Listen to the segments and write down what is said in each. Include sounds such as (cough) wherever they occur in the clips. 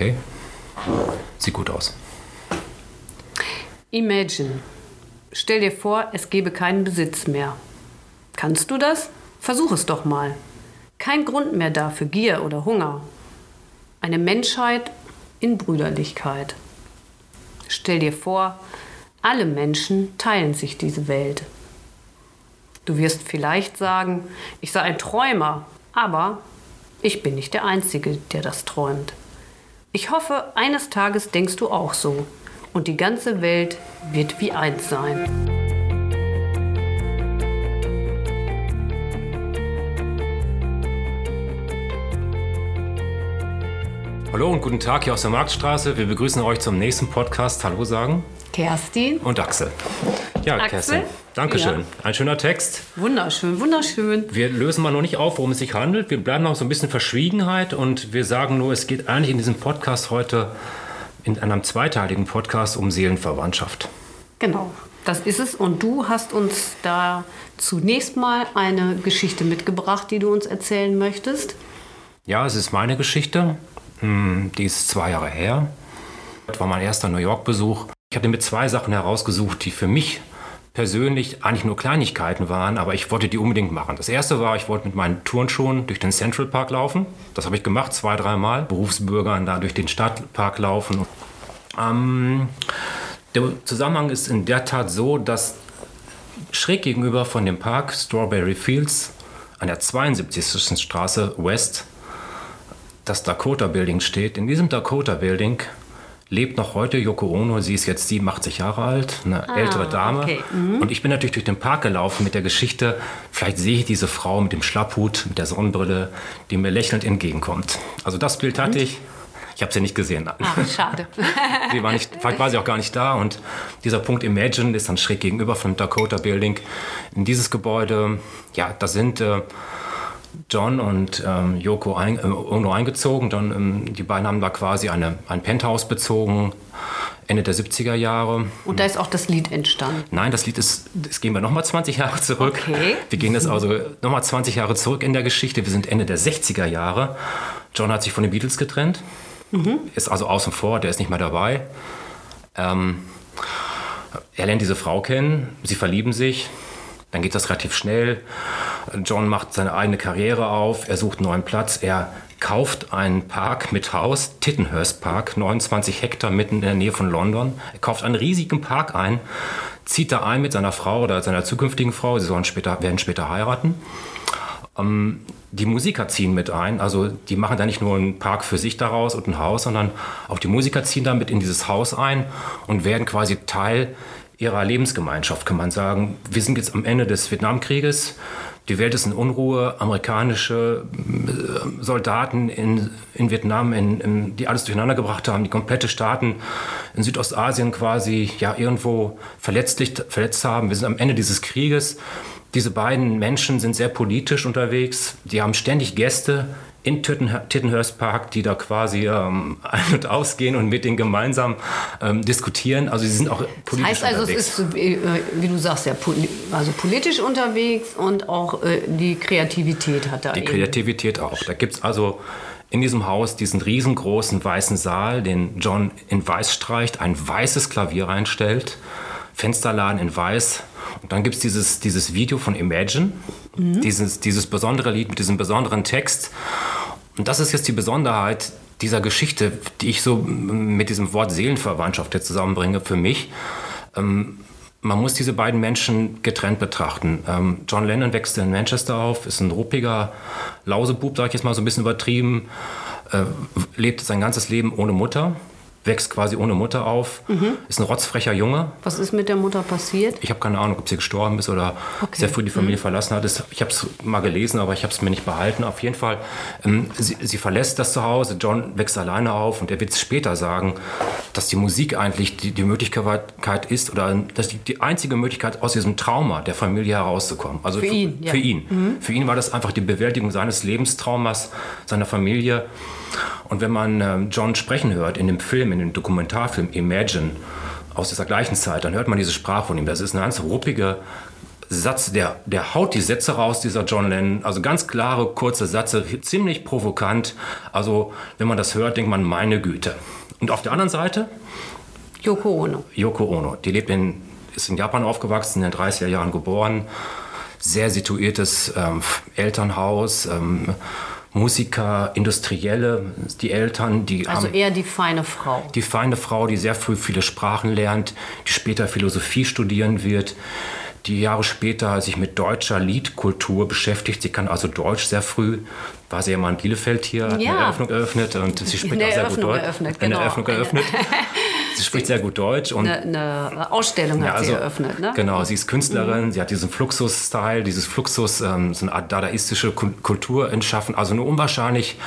Okay. Sieht gut aus. Imagine. Stell dir vor, es gäbe keinen Besitz mehr. Kannst du das? Versuch es doch mal. Kein Grund mehr da für Gier oder Hunger. Eine Menschheit in Brüderlichkeit. Stell dir vor, alle Menschen teilen sich diese Welt. Du wirst vielleicht sagen, ich sei ein Träumer, aber ich bin nicht der Einzige, der das träumt. Ich hoffe, eines Tages denkst du auch so und die ganze Welt wird wie eins sein. Hallo und guten Tag hier aus der Marktstraße. Wir begrüßen euch zum nächsten Podcast. Hallo sagen. Kerstin. Und Axel. Ja, Axel? Kerstin. Dankeschön. Ja. Ein schöner Text. Wunderschön, wunderschön. Wir lösen mal noch nicht auf, worum es sich handelt. Wir bleiben noch so ein bisschen Verschwiegenheit und wir sagen nur, es geht eigentlich in diesem Podcast heute, in einem zweiteiligen Podcast, um Seelenverwandtschaft. Genau, das ist es. Und du hast uns da zunächst mal eine Geschichte mitgebracht, die du uns erzählen möchtest. Ja, es ist meine Geschichte. Hm, Die ist zwei Jahre her. Das war mein erster New York-Besuch. Ich hatte mir zwei Sachen herausgesucht, die für mich persönlich eigentlich nur Kleinigkeiten waren, aber ich wollte die unbedingt machen. Das erste war, ich wollte mit meinen Turnschuhen durch den Central Park laufen. Das habe ich gemacht, zwei, dreimal. Berufsbürgern da durch den Stadtpark laufen. Ähm, der Zusammenhang ist in der Tat so, dass schräg gegenüber von dem Park Strawberry Fields an der 72. Straße West das Dakota Building steht. In diesem Dakota Building lebt noch heute Yoko Ono. Sie ist jetzt 87 Jahre alt, eine ältere Dame. okay. Und ich bin natürlich durch den Park gelaufen mit der Geschichte, vielleicht sehe ich diese Frau mit dem Schlapphut, mit der Sonnenbrille, die mir lächelnd entgegenkommt. Also das Bild hatte ich. Ich habe sie nicht gesehen. Ah, schade. (laughs) Sie war nicht, vielleicht war sie auch gar nicht da. Und dieser Punkt Imagine ist dann schräg gegenüber von Dakota Building. In dieses Gebäude, ja, da sind äh, John und ähm, Yoko ein, äh, Ono eingezogen. Dann, ähm, die beiden haben da quasi eine, ein Penthouse bezogen, Ende der 70er Jahre. Und da ist auch das Lied entstanden. Nein, das Lied ist, das gehen wir nochmal 20 Jahre zurück. Okay. Wir gehen jetzt also nochmal 20 Jahre zurück in der Geschichte. Wir sind Ende der 60er Jahre. John hat sich von den Beatles getrennt, ist also außen vor, der ist nicht mehr dabei. Ähm, er lernt diese Frau kennen, sie verlieben sich, dann geht das relativ schnell. John macht seine eigene Karriere auf, er sucht einen neuen Platz, er kauft einen Park mit Haus, Tittenhurst Park, 29 Hektar mitten in der Nähe von London. Er kauft einen riesigen Park ein, zieht da ein mit seiner Frau oder seiner zukünftigen Frau, sie sollen später, werden später heiraten. Ähm, die Musiker ziehen mit ein, also die machen da nicht nur einen Park für sich daraus und ein Haus, sondern auch die Musiker ziehen da mit in dieses Haus ein und werden quasi Teil ihrer Lebensgemeinschaft, kann man sagen. Wir sind jetzt am Ende des Vietnamkrieges. Die Welt ist in Unruhe. Amerikanische äh, Soldaten in, in Vietnam, in, in, die alles durcheinander gebracht haben, die komplette Staaten in Südostasien quasi ja irgendwo verletzlich, verletzt haben. Wir sind am Ende dieses Krieges. Diese beiden Menschen sind sehr politisch unterwegs. Die haben ständig Gäste in Titten- Tittenhurst Park, die da quasi ähm, (laughs) ein- und ausgehen und mit denen gemeinsam ähm, diskutieren. Also sie sind auch Das politisch heißt also, es unterwegs. ist, so wie, äh, wie du sagst, ja, also politisch unterwegs und auch äh, die Kreativität hat da Die eben. Kreativität auch. Da gibt es also in diesem Haus diesen riesengroßen weißen Saal, den John in weiß streicht, ein weißes Klavier reinstellt, Fensterladen in weiß. Und dann gibt es dieses, dieses Video von Imagine, dieses, dieses besondere Lied mit diesem besonderen Text. Und das ist jetzt die Besonderheit dieser Geschichte, die ich so mit diesem Wort Seelenverwandtschaft jetzt zusammenbringe für mich. Ähm, man muss diese beiden Menschen getrennt betrachten. Ähm, John Lennon wächst in Manchester auf, ist ein ruppiger Lausebub, sag ich jetzt mal so ein bisschen übertrieben, äh, lebt sein ganzes Leben ohne Mutter, wächst quasi ohne Mutter auf, ist ein rotzfrecher Junge. Was ist mit der Mutter passiert? Ich habe keine Ahnung, ob sie gestorben ist oder Okay. sehr früh die Familie verlassen hat. Ich habe es mal gelesen, aber ich habe es mir nicht behalten. Auf jeden Fall, ähm, sie, sie verlässt das Zuhause. John wächst alleine auf und er wird später sagen, dass die Musik eigentlich die, die Möglichkeit ist oder dass die, die einzige Möglichkeit aus diesem Trauma der Familie herauszukommen. Also Für ihn, ja. Für ihn. Für ihn war das einfach die Bewältigung seines Lebenstraumas, seiner Familie. Und wenn man ähm, John sprechen hört in dem Film, in dem Dokumentarfilm Imagine aus dieser gleichen Zeit, dann hört man diese Sprache von ihm. Das ist eine ganz ruppige, Satz, der, der haut die Sätze raus, dieser John Lennon. Also ganz klare, kurze Sätze, ziemlich provokant. Also wenn man das hört, denkt man, meine Güte. Und auf der anderen Seite? Yoko Ono. Yoko Ono. Die lebt in, ist in Japan aufgewachsen, in den 30er Jahren geboren. Sehr situiertes ähm, Elternhaus. Ähm, Musiker, Industrielle, die Eltern, die also haben, eher die feine Frau. Die feine Frau, die sehr früh viele Sprachen lernt, die später Philosophie studieren wird, die Jahre später sich mit deutscher Liedkultur beschäftigt. Sie kann also Deutsch sehr früh. War sie ja mal in Bielefeld hier, hat ja. eine Eröffnung eröffnet und sie spricht auch sehr gut Deutsch. Eröffnet, genau. Eine Eröffnung eröffnet. (laughs) sie spricht sehr gut Deutsch. Und eine, eine Ausstellung ja, hat sie also, eröffnet. Ne? Genau, sie ist Künstlerin, mhm. sie hat diesen Fluxus-Style, dieses Fluxus, ähm, so eine Art dadaistische Kultur entschaffen. Also eine unwahrscheinlich,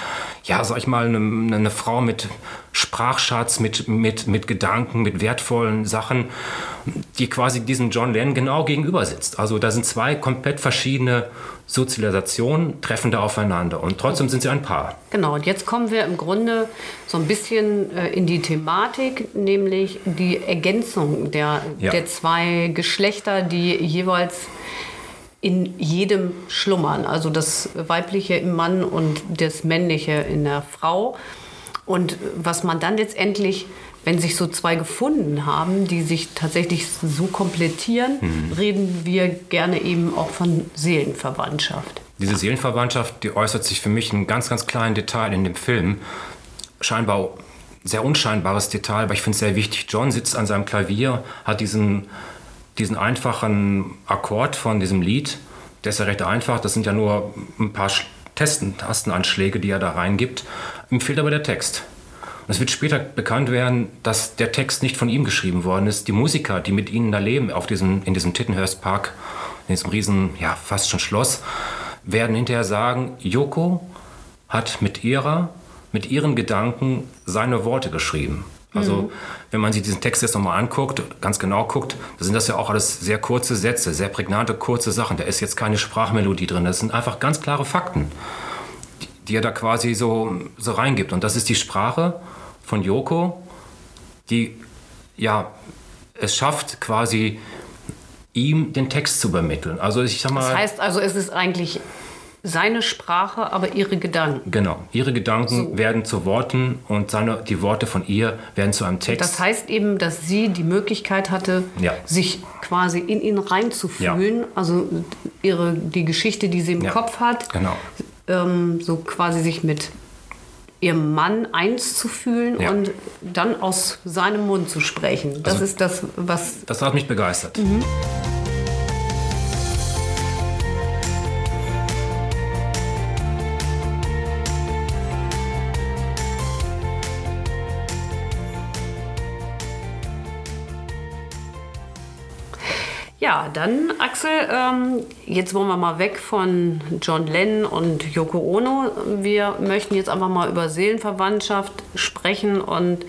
ja, sag ich mal, eine, eine Frau mit Sprachschatz, mit, mit, mit Gedanken, mit wertvollen Sachen, die quasi diesem John Lennon genau gegenüber sitzt. Also da sind zwei komplett verschiedene Sozialisationen treffen da aufeinander und trotzdem sind sie ein Paar. Genau, und jetzt kommen wir im Grunde so ein bisschen äh, in die Thematik, nämlich die Ergänzung der, ja. der zwei Geschlechter, die jeweils in jedem schlummern. Also das Weibliche im Mann und das Männliche in der Frau. Und was man dann letztendlich wenn sich so zwei gefunden haben, die sich tatsächlich so komplettieren, mhm. reden wir gerne eben auch von Seelenverwandtschaft. Diese Seelenverwandtschaft, die äußert sich für mich in einem ganz, ganz kleinen Detail in dem Film. Scheinbar sehr unscheinbares Detail, aber ich finde es sehr wichtig. John sitzt an seinem Klavier, hat diesen, diesen einfachen Akkord von diesem Lied. Der ist ja recht einfach. Das sind ja nur ein paar Testen, Tastenanschläge, die er da reingibt. Ihm fehlt aber der Text. Und es wird später bekannt werden, dass der Text nicht von ihm geschrieben worden ist. Die Musiker, die mit ihnen da leben, auf diesem, in diesem Tittenhurst Park, in diesem riesen, ja, fast schon Schloss, werden hinterher sagen, Yoko hat mit ihrer, mit ihren Gedanken seine Worte geschrieben. Also, mhm. wenn man sich diesen Text jetzt nochmal anguckt, ganz genau guckt, da sind das ja auch alles sehr kurze Sätze, sehr prägnante, kurze Sachen. Da ist jetzt keine Sprachmelodie drin. Das sind einfach ganz klare Fakten die er da quasi so, so reingibt. Und das ist die Sprache von Yoko, die ja es schafft, quasi ihm den Text zu übermitteln. Also ich sag mal. Das heißt also, es ist eigentlich seine Sprache, aber ihre Gedanken. Genau, ihre Gedanken so. werden zu Worten und seine, die Worte von ihr werden zu einem Text. Das heißt eben, dass sie die Möglichkeit hatte, ja. sich quasi in ihn reinzufühlen. Ja. Also ihre, die Geschichte, die sie im ja. Kopf hat, genau ähm, so quasi sich mit ihrem Mann eins zu fühlen ja. und dann aus seinem Mund zu sprechen. Das also, ist das, was. Das hat mich begeistert. Mhm. Ja, dann Axel, ähm, jetzt wollen wir mal weg von John Lennon und Yoko Ono. Wir möchten jetzt einfach mal über Seelenverwandtschaft sprechen und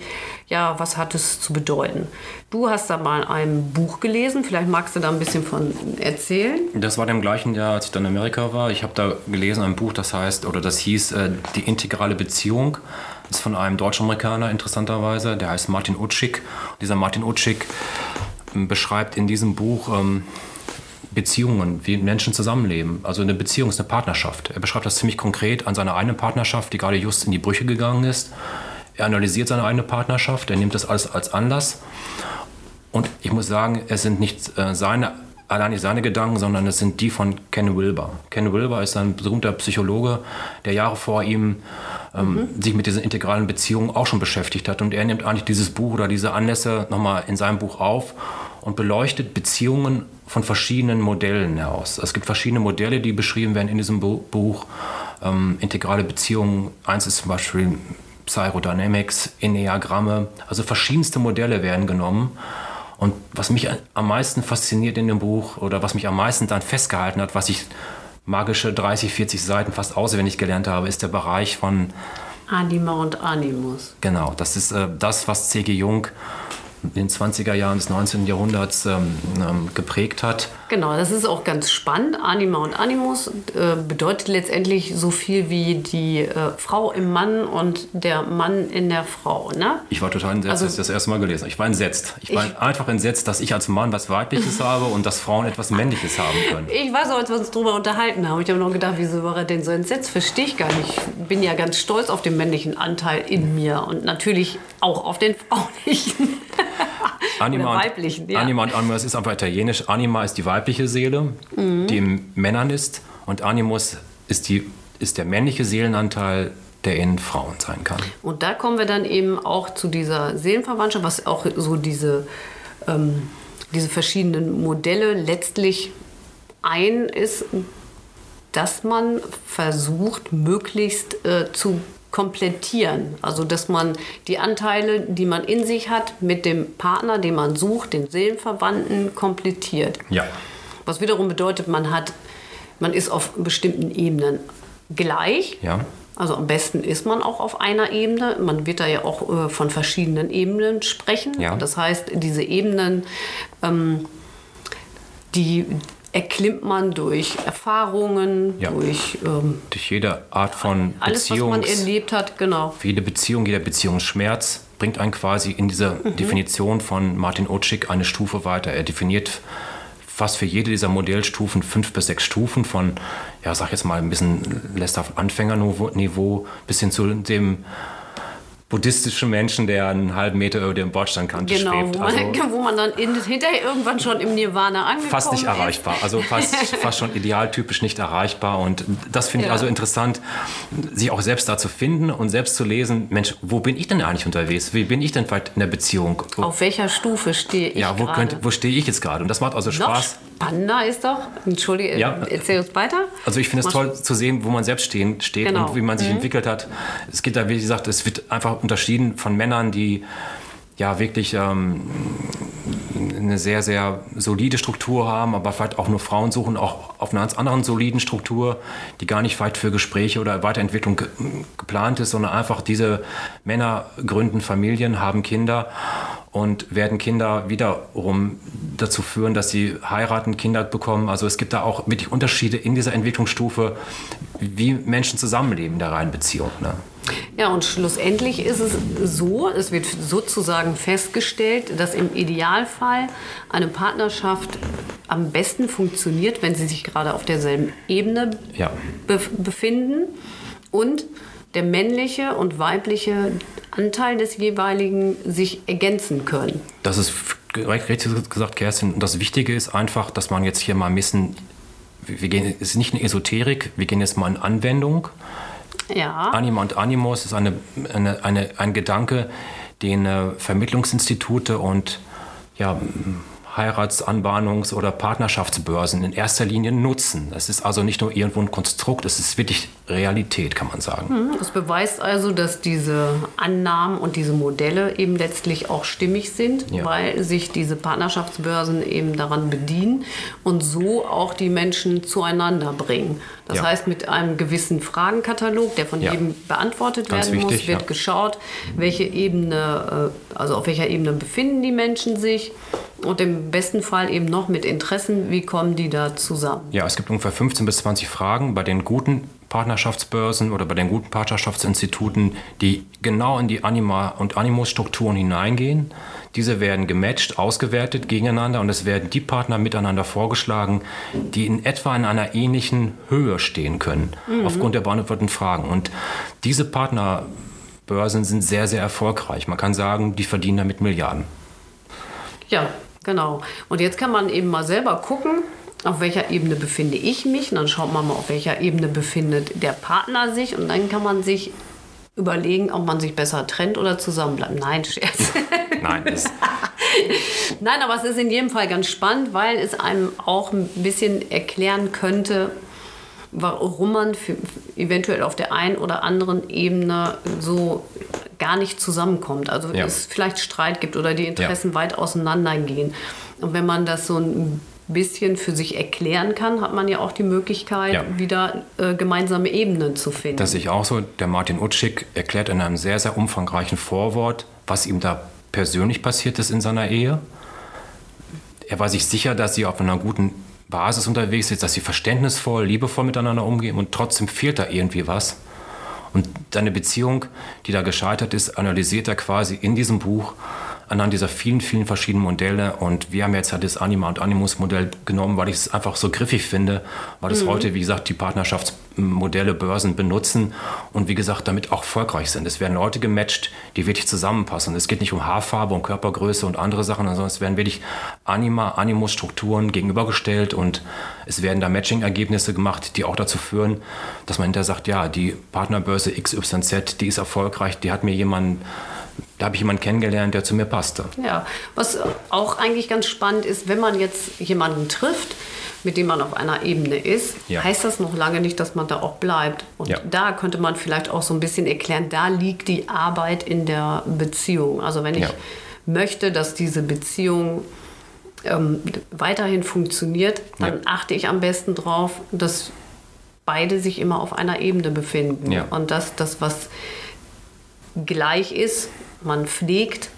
ja, was hat es zu bedeuten? Du hast da mal ein Buch gelesen, vielleicht magst du da ein bisschen von erzählen. Das war im gleichen Jahr, als ich dann in Amerika war. Ich habe da gelesen ein Buch, das heißt, oder das hieß äh, Die integrale Beziehung. Das ist von einem Deutsch-Amerikaner interessanterweise, der heißt Martin Utschig. Dieser Martin Utschig beschreibt in diesem Buch ähm, Beziehungen, wie Menschen zusammenleben. Also eine Beziehung ist eine Partnerschaft. Er beschreibt das ziemlich konkret an seiner eigenen Partnerschaft, die gerade just in die Brüche gegangen ist. Er analysiert seine eigene Partnerschaft, er nimmt das alles als Anlass. Und ich muss sagen, es sind nicht äh, seine, allein nicht seine Gedanken, sondern es sind die von Ken Wilber. Ken Wilber ist ein berühmter Psychologe, der Jahre vor ihm ähm, mhm. sich mit diesen integralen Beziehungen auch schon beschäftigt hat. Und er nimmt eigentlich dieses Buch oder diese Anlässe nochmal in seinem Buch auf und beleuchtet Beziehungen von verschiedenen Modellen heraus. Es gibt verschiedene Modelle, die beschrieben werden in diesem Buch. Ähm, integrale Beziehungen, eins ist zum Beispiel Psychodynamics, Enneagramme, also verschiedenste Modelle werden genommen. Und was mich am meisten fasziniert in dem Buch oder was mich am meisten dann festgehalten hat, was ich magische 30, 40 Seiten fast auswendig gelernt habe, ist der Bereich von Anima und Animus. Genau, das ist äh, das, was C.G. Jung in den 20er Jahren des 19. Jahrhunderts ähm, ähm, geprägt hat. Genau, das ist auch ganz spannend. Anima und Animus äh, bedeutet letztendlich so viel wie die äh, Frau im Mann und der Mann in der Frau. Ne? Ich war total entsetzt, also, als ich das erste Mal gelesen habe. Ich war entsetzt. Ich war ich, einfach entsetzt, dass ich als Mann was Weibliches (laughs) habe und dass Frauen etwas Männliches haben können. Ich weiß auch, als wir uns darüber unterhalten haben. Ich habe noch gedacht, wieso war er denn so entsetzt? Verstehe ich gar nicht. Ich bin ja ganz stolz auf den männlichen Anteil in mir und natürlich auch auf den fraulichen. (laughs) Anima und, weiblichen, ja. Anima und Animus ist einfach italienisch. Anima ist die weibliche Seele, mhm. die im Männern ist. Und Animus ist, die, ist der männliche Seelenanteil, der in Frauen sein kann. Und da kommen wir dann eben auch zu dieser Seelenverwandtschaft, was auch so diese, ähm, diese verschiedenen Modelle letztlich ein ist, dass man versucht, möglichst äh, zu komplettieren. Also dass man die Anteile, die man in sich hat, mit dem Partner, den man sucht, den Seelenverwandten, komplettiert. Ja. Was wiederum bedeutet, man hat, man ist auf bestimmten Ebenen gleich. Ja. Also am besten ist man auch auf einer Ebene. Man wird da ja auch äh, von verschiedenen Ebenen sprechen. Ja. Das heißt, diese Ebenen, ähm, die, erklimmt man durch Erfahrungen, ja. durch, ähm, durch jede Art von alles, Beziehungs, was man erlebt hat, genau. Für jede Beziehung, jeder Beziehungsschmerz bringt einen quasi in dieser mhm. Definition von Martin Otschik eine Stufe weiter. Er definiert fast für jede dieser Modellstufen fünf bis sechs Stufen von, ja, sag jetzt mal ein bisschen lässt Anfängerniveau bis hin zu dem buddhistische Menschen, der einen halben Meter über dem Bordsteinkante genau, schwebt. Wo man, also, (laughs) wo man dann in, hinterher irgendwann schon im Nirvana angekommen Fast nicht erreichbar, also fast, (laughs) fast schon idealtypisch nicht erreichbar. Und das finde ich also interessant, sich auch selbst da zu finden und selbst zu lesen, Mensch, wo bin ich denn eigentlich unterwegs? Wie bin ich denn vielleicht in der Beziehung? Auf welcher Stufe stehe ich Ja, wo, wo stehe ich jetzt gerade? Und das macht also Spaß. Spannender ist doch, entschuldige, ja, erzähl uns weiter. Also ich finde es toll zu sehen, wo man selbst stehen, steht genau. und wie man sich mhm. entwickelt hat. Es geht da, wie gesagt, es wird einfach unterschieden von Männern, die ja wirklich ähm, eine sehr, sehr solide Struktur haben, aber vielleicht auch nur Frauen suchen, auch auf einer ganz anderen soliden Struktur, die gar nicht weit für Gespräche oder Weiterentwicklung ge geplant ist, sondern einfach diese Männer gründen Familien, haben Kinder und werden Kinder wiederum dazu führen, dass sie heiraten, Kinder bekommen. Also es gibt da auch wirklich Unterschiede in dieser Entwicklungsstufe, wie Menschen zusammenleben in der reinen Beziehung. Ne? Ja, und schlussendlich ist es so, es wird sozusagen festgestellt, dass im Idealfall eine Partnerschaft am besten funktioniert, wenn sie sich gerade auf derselben Ebene ja. befinden und der männliche und weibliche Anteil des jeweiligen sich ergänzen können. Das ist richtig gesagt, Kerstin. Und das Wichtige ist einfach, dass man jetzt hier mal ein bisschen, wir gehen, es ist nicht eine Esoterik, wir gehen jetzt mal in Anwendung. Ja. Anima und Animus ist eine, eine, eine, ein Gedanke, den äh, Vermittlungsinstitute und ja, Heiratsanbahnungs- oder Partnerschaftsbörsen in erster Linie nutzen. Es ist also nicht nur irgendwo ein Konstrukt, es ist wirklich Realität, kann man sagen. Das beweist also, dass diese Annahmen und diese Modelle eben letztlich auch stimmig sind, ja. weil sich diese Partnerschaftsbörsen eben daran bedienen und so auch die Menschen zueinander bringen. Das ja. heißt, mit einem gewissen Fragenkatalog, der von ja. jedem beantwortet Ganz werden wichtig, muss, wird geschaut, welche Ebene, äh, also auf welcher Ebene befinden die Menschen sich und im besten Fall eben noch mit Interessen, wie kommen die da zusammen? Ja, es gibt ungefähr 15 bis 20 Fragen bei den guten Partnerschaftsbörsen oder bei den guten Partnerschaftsinstituten, die genau in die Anima- und Animus-Strukturen hineingehen. Diese werden gematcht, ausgewertet gegeneinander und es werden die Partner miteinander vorgeschlagen, die in etwa in einer ähnlichen Höhe stehen können, mhm. aufgrund der beantworteten Fragen. Und diese Partnerbörsen sind sehr, sehr erfolgreich. Man kann sagen, die verdienen damit Milliarden. Ja, Genau. Und jetzt kann man eben mal selber gucken, auf welcher Ebene befinde ich mich. Und dann schaut man mal, auf welcher Ebene befindet der Partner sich. Und dann kann man sich überlegen, ob man sich besser trennt oder zusammenbleibt. Nein, Scherz. (laughs) Nein, ist Nein, aber es ist in jedem Fall ganz spannend, weil es einem auch ein bisschen erklären könnte, warum man eventuell auf der einen oder anderen Ebene so gar nicht zusammenkommt. Also ja. es vielleicht Streit gibt oder die Interessen ja. weit auseinandergehen. Und wenn man das so ein bisschen für sich erklären kann, hat man ja auch die Möglichkeit, ja. wieder äh, gemeinsame Ebenen zu finden. Das sehe ich auch so. Der Martin Utschik erklärt in einem sehr, sehr umfangreichen Vorwort, was ihm da persönlich passiert ist in seiner Ehe. Er war sich sicher, dass sie auf einer guten Basis unterwegs ist, dass sie verständnisvoll, liebevoll miteinander umgehen und trotzdem fehlt da irgendwie was. Und deine Beziehung, die da gescheitert ist, analysiert er quasi in diesem Buch anhand dieser vielen, vielen verschiedenen Modelle. Und wir haben jetzt halt das Anima- und Animus-Modell genommen, weil ich es einfach so griffig finde, weil es mhm. heute, wie gesagt, die Partnerschaftsmodelle, Börsen benutzen und wie gesagt, damit auch erfolgreich sind. Es werden Leute gematcht, die wirklich zusammenpassen. Es geht nicht um Haarfarbe und Körpergröße und andere Sachen, sondern es werden wirklich Anima, Animus-Strukturen gegenübergestellt und es werden da Matching-Ergebnisse gemacht, die auch dazu führen, dass man hinterher sagt, ja, die Partnerbörse XYZ, die ist erfolgreich, die hat mir jemanden da habe ich jemanden kennengelernt, der zu mir passte. Ja, was auch eigentlich ganz spannend ist, wenn man jetzt jemanden trifft, mit dem man auf einer Ebene ist, ja. heißt das noch lange nicht, dass man da auch bleibt. Und ja. da könnte man vielleicht auch so ein bisschen erklären, da liegt die Arbeit in der Beziehung. Also wenn ich ja. möchte, dass diese Beziehung ähm, weiterhin funktioniert, dann achte ich am besten darauf, dass beide sich immer auf einer Ebene befinden. Und dass das, was gleich ist, man pflegt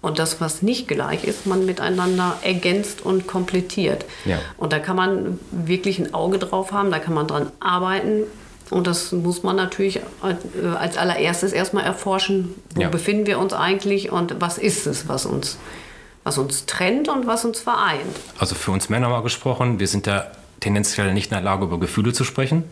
und das, was nicht gleich ist, man miteinander ergänzt und komplettiert. Ja. Und da kann man wirklich ein Auge drauf haben, da kann man dran arbeiten. Und das muss man natürlich äh, als allererstes erstmal erforschen, wo ja. befinden wir uns eigentlich und was ist es, was uns, was uns trennt und was uns vereint. Also für uns Männer mal gesprochen, wir sind da tendenziell nicht in der Lage, über Gefühle zu sprechen.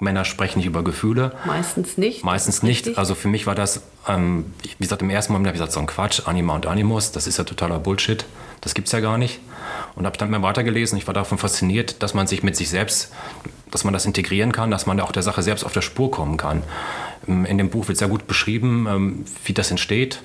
Männer sprechen nicht über Gefühle. Meistens nicht. Meistens nicht. Richtig. Also für mich war das, ähm, wie gesagt, im ersten Moment habe ich gesagt, so ein Quatsch, Anima und Animus, das ist ja totaler Bullshit. Das gibt es ja gar nicht. Und habe dann mehr weitergelesen. Ich war davon fasziniert, dass man sich mit sich selbst, dass man das integrieren kann, dass man auch der Sache selbst auf der Spur kommen kann. Ähm, in dem Buch wird sehr gut beschrieben, ähm, wie das entsteht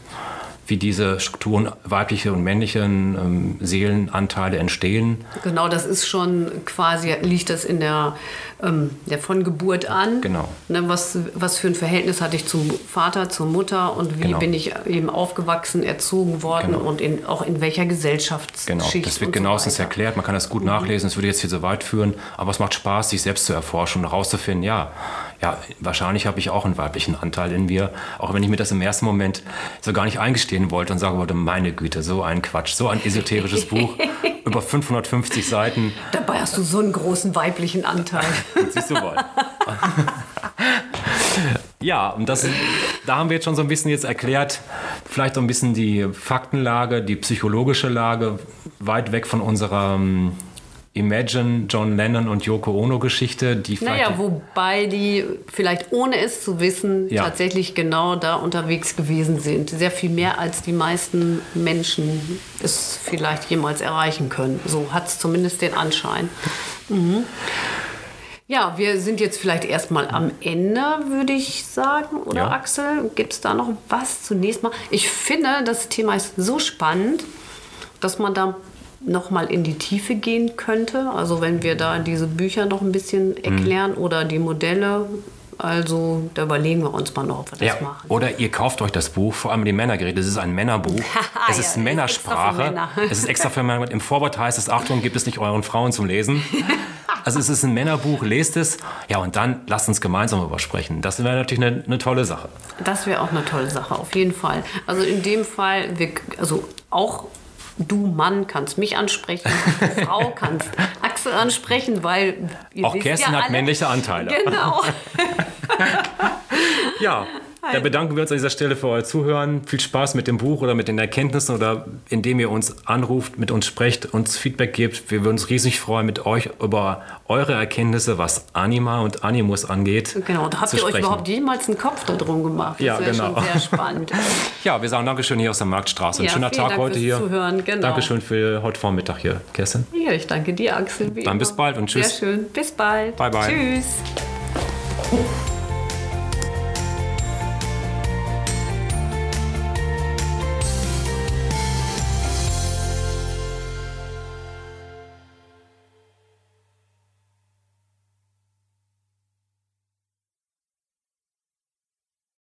wie diese Strukturen weibliche und männlichen ähm, Seelenanteile entstehen. Genau, das ist schon quasi, liegt das in der, ähm, der von Geburt an. Genau. Ne, was, was für ein Verhältnis hatte ich zum Vater, zur Mutter und wie genau. bin ich eben aufgewachsen, erzogen worden genau. und in, auch in welcher Gesellschaftsschicht. Genau, das wird genauestens so erklärt. Man kann das gut mhm. nachlesen, es würde jetzt hier so weit führen, aber es macht Spaß, sich selbst zu erforschen und herauszufinden, ja, ja, wahrscheinlich habe ich auch einen weiblichen Anteil in mir, auch wenn ich mir das im ersten Moment so gar nicht eingestehen wollte und sagen wollte, meine Güte, so ein Quatsch, so ein esoterisches (laughs) Buch, über 550 Seiten. Dabei hast du so einen großen weiblichen Anteil. (laughs) Siehst du wohl. (laughs) ja, und das, da haben wir jetzt schon so ein bisschen jetzt erklärt, vielleicht so ein bisschen die Faktenlage, die psychologische Lage, weit weg von unserer Imagine John Lennon und Yoko Ono Geschichte, die Naja, wobei die vielleicht ohne es zu wissen ja. tatsächlich genau da unterwegs gewesen sind. Sehr viel mehr als die meisten Menschen es vielleicht jemals erreichen können. So hat es zumindest den Anschein. Mhm. Ja, wir sind jetzt vielleicht erstmal am Ende, würde ich sagen, oder ja. Axel? Gibt es da noch was zunächst mal? Ich finde, das Thema ist so spannend, dass man da noch mal in die Tiefe gehen könnte. Also wenn wir da diese Bücher noch ein bisschen erklären mhm. oder die Modelle. Also da überlegen wir uns mal noch, ob wir das ja. machen. Oder ihr kauft euch das Buch, vor allem die Männergeräte. Es ist ein Männerbuch. (laughs) es ist ja, Männersprache. Ist Männer. es ist extra für Männer. Im Vorwort heißt es, Achtung, gibt es nicht euren Frauen zum Lesen. (laughs) Also es ist ein Männerbuch, lest es. Ja, und dann lasst uns gemeinsam darüber sprechen. Das wäre natürlich eine, eine, tolle Sache. Das wäre auch eine tolle Sache, auf jeden Fall. Also in dem Fall, wir, also auch Du Mann kannst mich ansprechen, (laughs) Frau kannst Axel ansprechen, weil auch Kerstin ja hat männliche Anteile. Genau. (laughs) ja, dann bedanken wir uns an dieser Stelle für euer Zuhören. Viel Spaß mit dem Buch oder mit den Erkenntnissen oder indem ihr uns anruft, mit uns sprecht, uns Feedback gebt. Wir würden uns riesig freuen, mit euch über eure Erkenntnisse, was Anima und Animus angeht. Genau, da habt ihr sprechen. euch überhaupt jemals einen Kopf darum gemacht. Das ja, genau. schon sehr spannend. (laughs) ja, wir sagen Dankeschön hier aus der Marktstraße. Ein ja, schöner Tag Dank heute hier. Zuhören. Genau. Dankeschön für heute Vormittag hier, Kerstin. Ja, ich danke dir, Axel. Dann bis bald und tschüss. Sehr schön. Bis bald. Bye, bye. Tschüss.